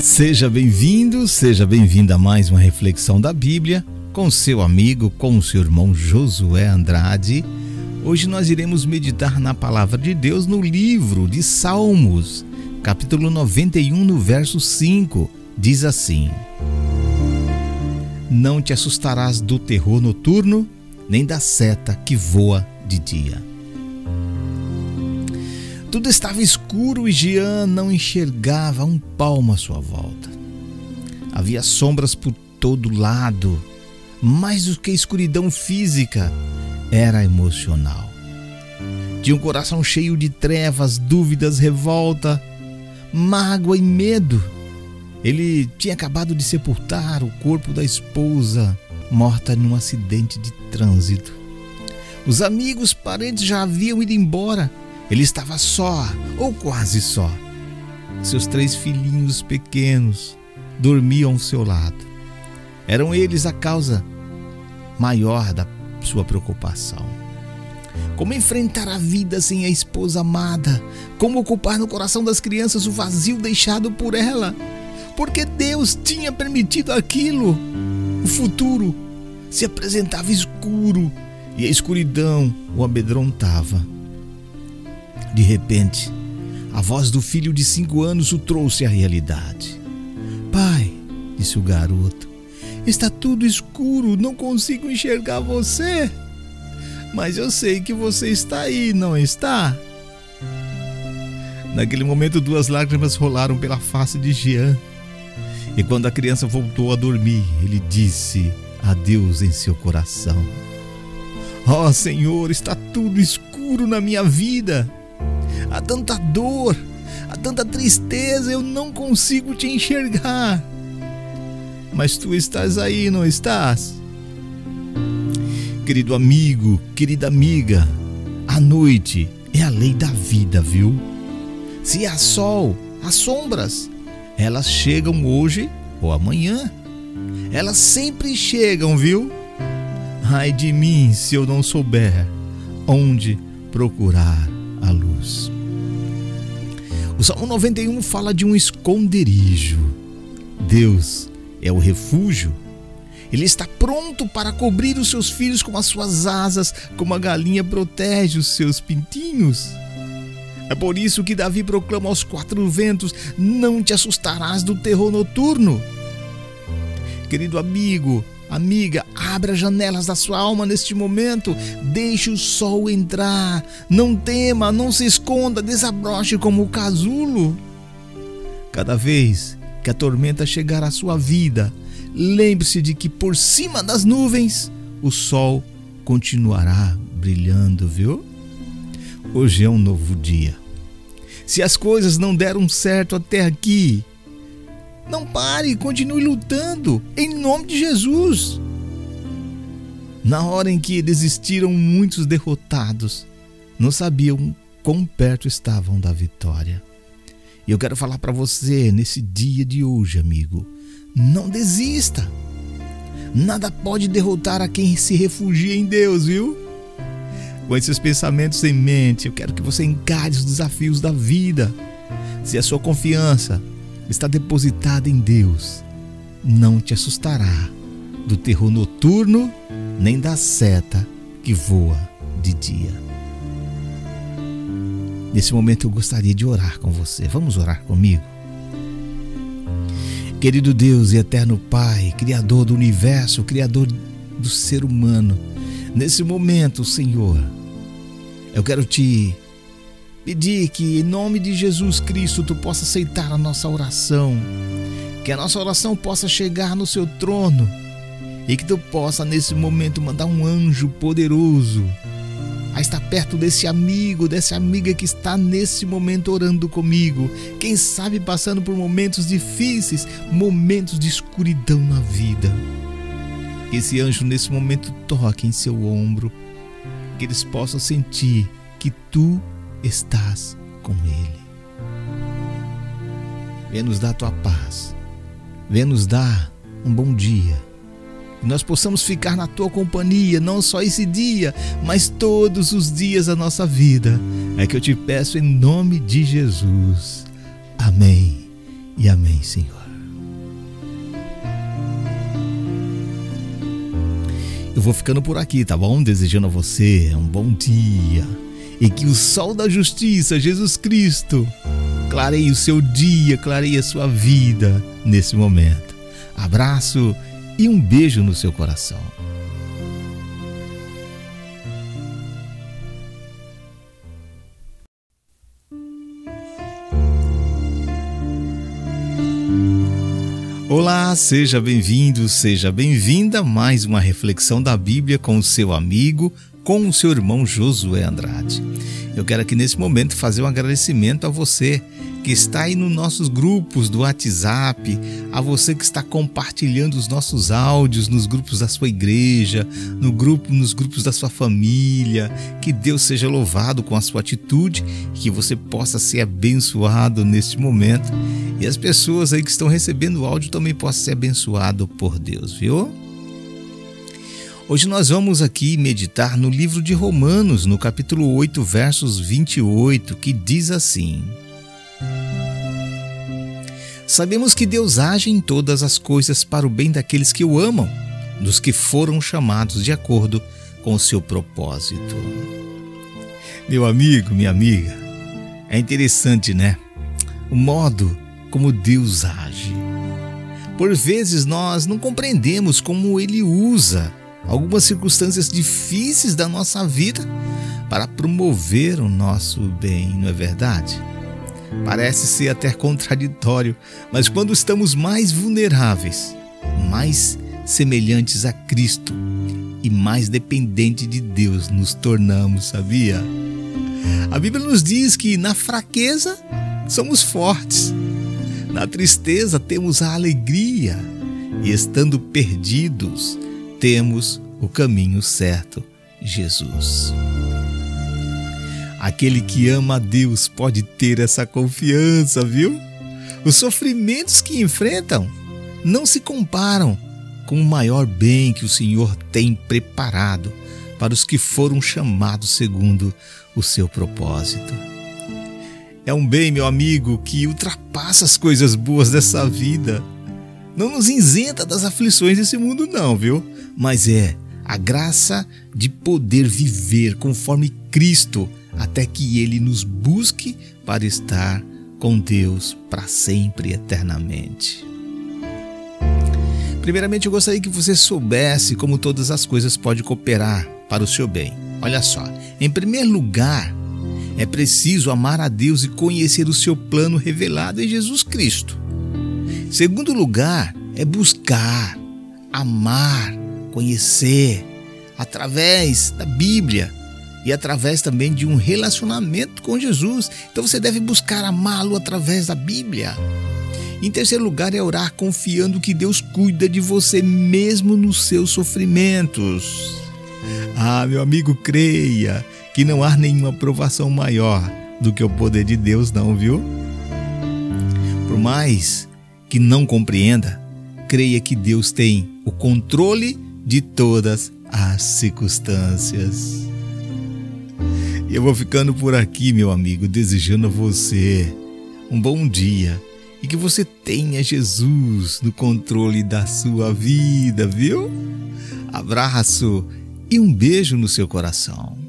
Seja bem-vindo, seja bem-vinda a mais uma reflexão da Bíblia com seu amigo, com seu irmão Josué Andrade. Hoje nós iremos meditar na palavra de Deus no livro de Salmos, capítulo 91, no verso 5. Diz assim: Não te assustarás do terror noturno, nem da seta que voa de dia. Tudo estava escuro e Jean não enxergava um palmo à sua volta. Havia sombras por todo lado. Mais do que escuridão física, era emocional. Tinha um coração cheio de trevas, dúvidas, revolta, mágoa e medo. Ele tinha acabado de sepultar o corpo da esposa, morta num acidente de trânsito. Os amigos, parentes já haviam ido embora ele estava só, ou quase só. Seus três filhinhos pequenos dormiam ao seu lado. Eram eles a causa maior da sua preocupação. Como enfrentar a vida sem a esposa amada? Como ocupar no coração das crianças o vazio deixado por ela? Porque Deus tinha permitido aquilo. O futuro se apresentava escuro e a escuridão o amedrontava. De repente, a voz do filho de cinco anos o trouxe à realidade. Pai, disse o garoto, está tudo escuro, não consigo enxergar você. Mas eu sei que você está aí, não está? Naquele momento, duas lágrimas rolaram pela face de Jean. E quando a criança voltou a dormir, ele disse adeus em seu coração. Ó oh, Senhor, está tudo escuro na minha vida há tanta dor, há tanta tristeza, eu não consigo te enxergar. Mas tu estás aí, não estás? Querido amigo, querida amiga, a noite é a lei da vida, viu? Se há sol, há sombras. Elas chegam hoje ou amanhã. Elas sempre chegam, viu? Ai de mim se eu não souber onde procurar a luz. O Salmo 91 fala de um esconderijo. Deus é o refúgio. Ele está pronto para cobrir os seus filhos com as suas asas, como a galinha protege os seus pintinhos. É por isso que Davi proclama aos quatro ventos: Não te assustarás do terror noturno. Querido amigo, Amiga, abra as janelas da sua alma neste momento. Deixe o sol entrar. Não tema, não se esconda, desabroche como o casulo. Cada vez que a tormenta chegar à sua vida, lembre-se de que por cima das nuvens o sol continuará brilhando, viu? Hoje é um novo dia. Se as coisas não deram certo até aqui, não pare, continue lutando em nome de Jesus. Na hora em que desistiram muitos derrotados, não sabiam quão perto estavam da vitória. E eu quero falar para você nesse dia de hoje, amigo, não desista. Nada pode derrotar a quem se refugia em Deus, viu? Com esses pensamentos em mente, eu quero que você encare os desafios da vida. Se a sua confiança está depositada em Deus, não te assustará do terror noturno, nem da seta que voa de dia. Nesse momento eu gostaria de orar com você. Vamos orar comigo? Querido Deus e eterno Pai, Criador do universo, Criador do ser humano, nesse momento, Senhor, eu quero te Pedir que, em nome de Jesus Cristo, tu possa aceitar a nossa oração, que a nossa oração possa chegar no seu trono e que tu possa, nesse momento, mandar um anjo poderoso a estar perto desse amigo, dessa amiga que está nesse momento orando comigo. Quem sabe passando por momentos difíceis, momentos de escuridão na vida. Que esse anjo nesse momento toque em seu ombro, que eles possam sentir que tu estás com Ele. Vem nos dar a tua paz. Vem nos dar um bom dia. Que nós possamos ficar na tua companhia, não só esse dia, mas todos os dias da nossa vida. É que eu te peço em nome de Jesus. Amém e amém, Senhor. Eu vou ficando por aqui, tá bom? Desejando a você um bom dia e que o sol da justiça, Jesus Cristo, clareie o seu dia, clareie a sua vida nesse momento. Abraço e um beijo no seu coração. Olá, seja bem-vindo, seja bem-vinda a mais uma reflexão da Bíblia com o seu amigo, com o seu irmão Josué Andrade. Eu quero aqui nesse momento fazer um agradecimento a você que está aí nos nossos grupos do WhatsApp, a você que está compartilhando os nossos áudios nos grupos da sua igreja, no grupo, nos grupos da sua família. Que Deus seja louvado com a sua atitude, que você possa ser abençoado neste momento e as pessoas aí que estão recebendo o áudio também possam ser abençoado por Deus, viu? Hoje nós vamos aqui meditar no livro de Romanos, no capítulo 8, versos 28, que diz assim: Sabemos que Deus age em todas as coisas para o bem daqueles que o amam, dos que foram chamados de acordo com o seu propósito. Meu amigo, minha amiga, é interessante, né? O modo como Deus age. Por vezes nós não compreendemos como Ele usa algumas circunstâncias difíceis da nossa vida para promover o nosso bem, não é verdade? Parece ser até contraditório, mas quando estamos mais vulneráveis, mais semelhantes a Cristo e mais dependentes de Deus nos tornamos, sabia? A Bíblia nos diz que na fraqueza somos fortes, na tristeza temos a alegria, e estando perdidos, temos o caminho certo, Jesus. Aquele que ama a Deus pode ter essa confiança, viu? Os sofrimentos que enfrentam não se comparam com o maior bem que o Senhor tem preparado para os que foram chamados segundo o seu propósito. É um bem, meu amigo, que ultrapassa as coisas boas dessa vida. Não nos isenta das aflições desse mundo, não, viu? Mas é a graça de poder viver conforme Cristo até que ele nos busque para estar com Deus para sempre eternamente. Primeiramente, eu gostaria que você soubesse como todas as coisas podem cooperar para o seu bem. Olha só, em primeiro lugar, é preciso amar a Deus e conhecer o seu plano revelado em Jesus Cristo. Segundo lugar, é buscar, amar, conhecer através da Bíblia e através também de um relacionamento com Jesus. Então você deve buscar amá-lo através da Bíblia. Em terceiro lugar, é orar confiando que Deus cuida de você mesmo nos seus sofrimentos. Ah, meu amigo, creia que não há nenhuma provação maior do que o poder de Deus, não, viu? Por mais que não compreenda, creia que Deus tem o controle de todas as circunstâncias. Eu vou ficando por aqui, meu amigo, desejando a você um bom dia e que você tenha Jesus no controle da sua vida, viu? Abraço e um beijo no seu coração.